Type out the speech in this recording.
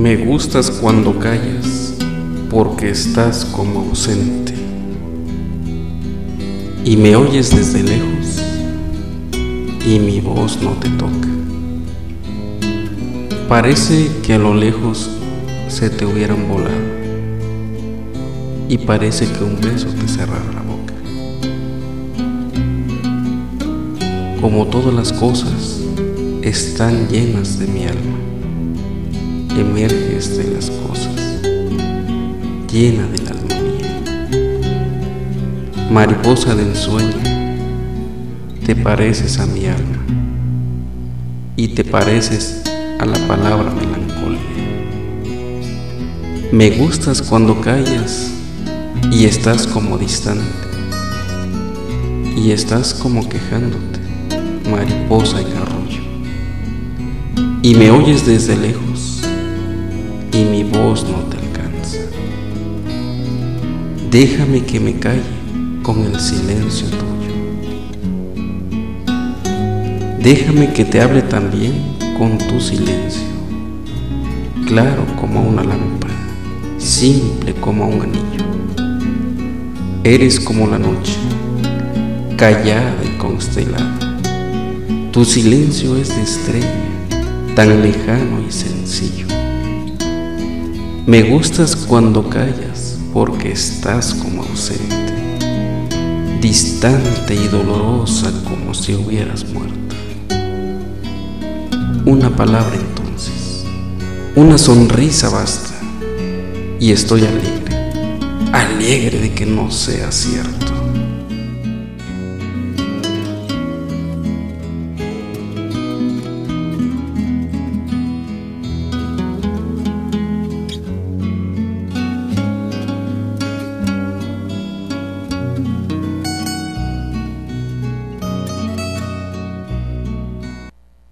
Me gustas cuando callas, porque estás como ausente. Y me oyes desde lejos, y mi voz no te toca. Parece que a lo lejos se te hubieran volado, y parece que un beso te cerrara la boca. Como todas las cosas, están llenas de mi alma emerges de las cosas, llena del alma mía. Mariposa del sueño, te pareces a mi alma y te pareces a la palabra melancolía. Me gustas cuando callas y estás como distante y estás como quejándote, mariposa en arroyo, y me oyes desde lejos y mi voz no te alcanza. Déjame que me calle con el silencio tuyo. Déjame que te hable también con tu silencio, claro como una lámpara, simple como un anillo. Eres como la noche, callada y constelada. Tu silencio es de estrella, tan lejano y sencillo. Me gustas cuando callas porque estás como ausente, distante y dolorosa como si hubieras muerto. Una palabra entonces, una sonrisa basta y estoy alegre, alegre de que no sea cierto.